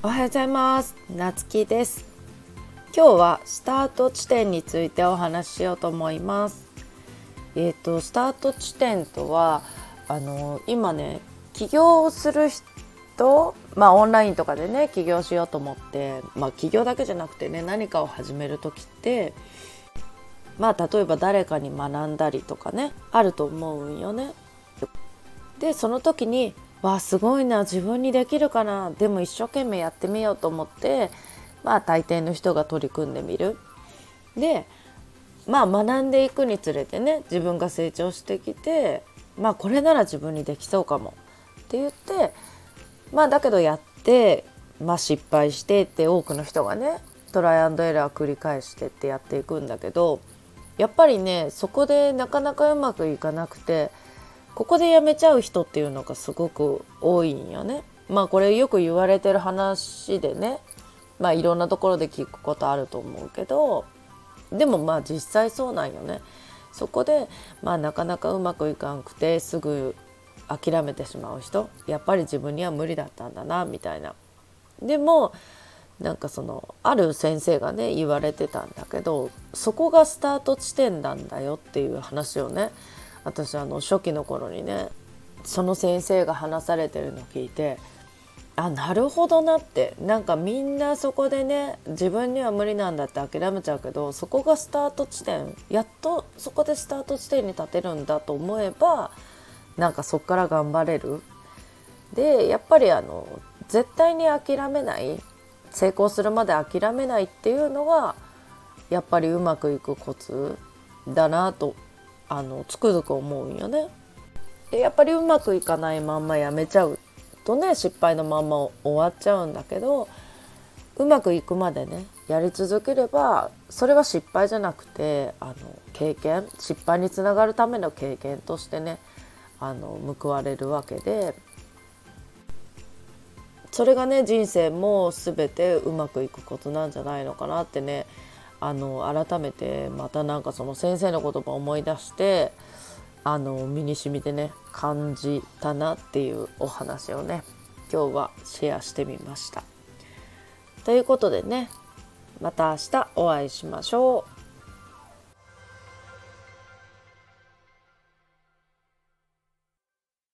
おはようございます。なつきです。今日はスタート地点についてお話ししようと思います。えっ、ー、とスタート地点とはあの今ね起業する人まあオンラインとかでね起業しようと思ってまあ起業だけじゃなくてね何かを始める時ってまあ例えば誰かに学んだりとかねあると思うんよね。でその時にわあすごいな自分にできるかなでも一生懸命やってみようと思ってまあ大抵の人が取り組んでみる。でまあ学んでいくにつれてね自分が成長してきてまあこれなら自分にできそうかもって言ってまあだけどやってまあ失敗してって多くの人がねトライアンドエラー繰り返してってやっていくんだけどやっぱりねそこでなかなかうまくいかなくてここで辞めちゃう人っていうのがすごく多いんよね。まあこれよく言われてる話でねまあいろんなところで聞くことあると思うけどでもまあ実際そうなんよね。そこでまあなかなかうまくいかんくてすぐ諦めてしまう人やっぱり自分には無理だったんだなみたいな。でもなんかそのある先生がね言われてたんだけどそこがスタート地点なんだよっていう話をね私あの初期の頃にねその先生が話されてるのを聞いてあなるほどなってなんかみんなそこでね自分には無理なんだって諦めちゃうけどそこがスタート地点やっとそこでスタート地点に立てるんだと思えばなんかそこから頑張れる。でやっぱりあの絶対に諦めない成功するまで諦めないっていうのがやっぱりうまくいくコツだなとあのつくづく思うんよね。でやっぱりうまくいかないまんまやめちゃうとね失敗のまんま終わっちゃうんだけどうまくいくまでねやり続ければそれは失敗じゃなくてあの経験失敗につながるための経験としてねあの報われるわけでそれがね人生も全てうまくいくことなんじゃないのかなってねあの改めてまたなんかその先生の言葉を思い出してあの身に染みてね感じたなっていうお話をね今日はシェアしてみました。ということでねまた明日お会いしましょう。